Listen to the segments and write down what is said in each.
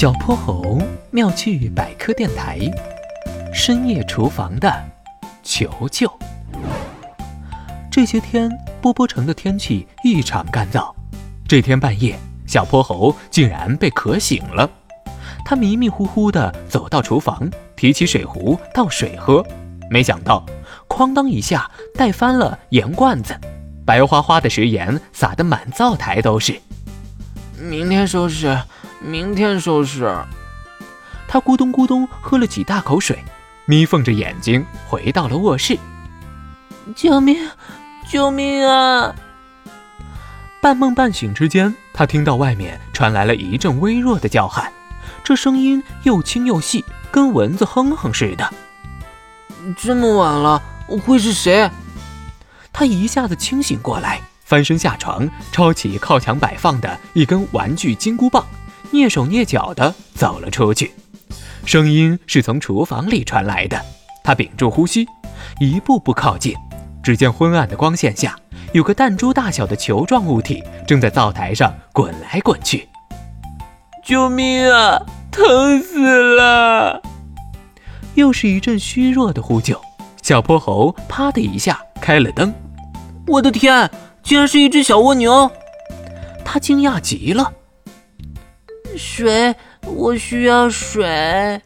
小泼猴妙趣百科电台，深夜厨房的求救。这些天，波波城的天气异常干燥。这天半夜，小泼猴竟然被渴醒了。他迷迷糊糊地走到厨房，提起水壶倒水喝，没想到，哐当一下带翻了盐罐子，白花花的食盐撒得满灶台都是。明天收拾。明天收拾。他咕咚咕咚喝了几大口水，眯缝着眼睛回到了卧室。救命！救命啊！半梦半醒之间，他听到外面传来了一阵微弱的叫喊，这声音又轻又细，跟蚊子哼哼似的。这么晚了，会是谁？他一下子清醒过来，翻身下床，抄起靠墙摆放的一根玩具金箍棒。蹑手蹑脚地走了出去，声音是从厨房里传来的。他屏住呼吸，一步步靠近。只见昏暗的光线下，有个弹珠大小的球状物体正在灶台上滚来滚去。救命啊！疼死了！又是一阵虚弱的呼救。小泼猴啪的一下开了灯。我的天，竟然是一只小蜗牛！他惊讶极了。水，我需要水。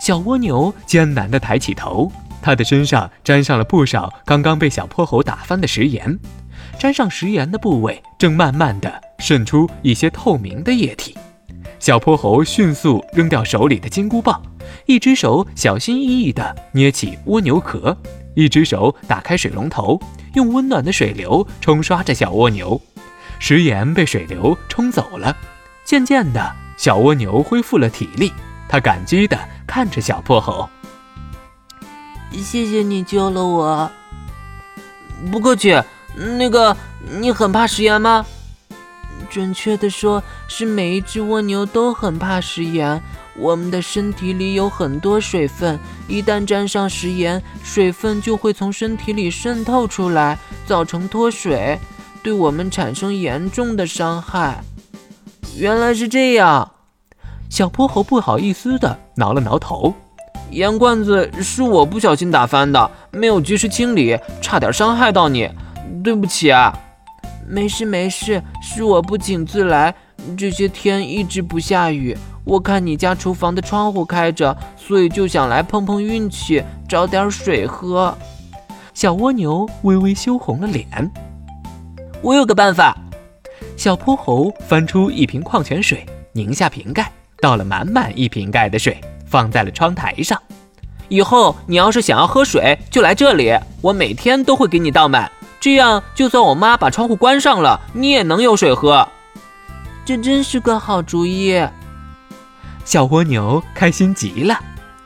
小蜗牛艰难地抬起头，它的身上沾上了不少刚刚被小泼猴打翻的食盐，沾上食盐的部位正慢慢地渗出一些透明的液体。小泼猴迅速扔掉手里的金箍棒，一只手小心翼翼地捏起蜗牛壳，一只手打开水龙头，用温暖的水流冲刷着小蜗牛。食盐被水流冲走了。渐渐的，小蜗牛恢复了体力。它感激地看着小泼猴：“谢谢你救了我。”“不客气。”“那个，你很怕食盐吗？”“准确的说，是每一只蜗牛都很怕食盐。我们的身体里有很多水分，一旦沾上食盐，水分就会从身体里渗透出来，造成脱水，对我们产生严重的伤害。”原来是这样，小泼猴不好意思的挠了挠头。盐罐子是我不小心打翻的，没有及时清理，差点伤害到你，对不起啊。没事没事，是我不请自来。这些天一直不下雨，我看你家厨房的窗户开着，所以就想来碰碰运气，找点水喝。小蜗牛微微羞红了脸。我有个办法。小泼猴翻出一瓶矿泉水，拧下瓶盖，倒了满满一瓶盖的水，放在了窗台上。以后你要是想要喝水，就来这里，我每天都会给你倒满。这样，就算我妈把窗户关上了，你也能有水喝。这真是个好主意。小蜗牛开心极了，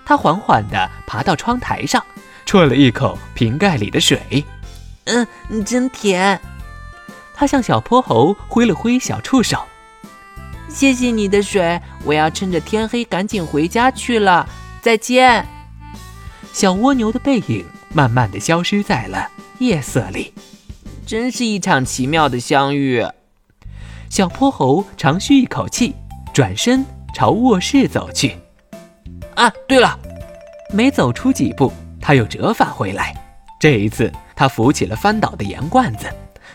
它缓缓地爬到窗台上，啜了一口瓶盖里的水。嗯，真甜。他向小泼猴挥了挥小触手，谢谢你的水，我要趁着天黑赶紧回家去了，再见。小蜗牛的背影慢慢的消失在了夜色里，真是一场奇妙的相遇。小泼猴长吁一口气，转身朝卧室走去。啊，对了，没走出几步，他又折返回来，这一次他扶起了翻倒的盐罐子。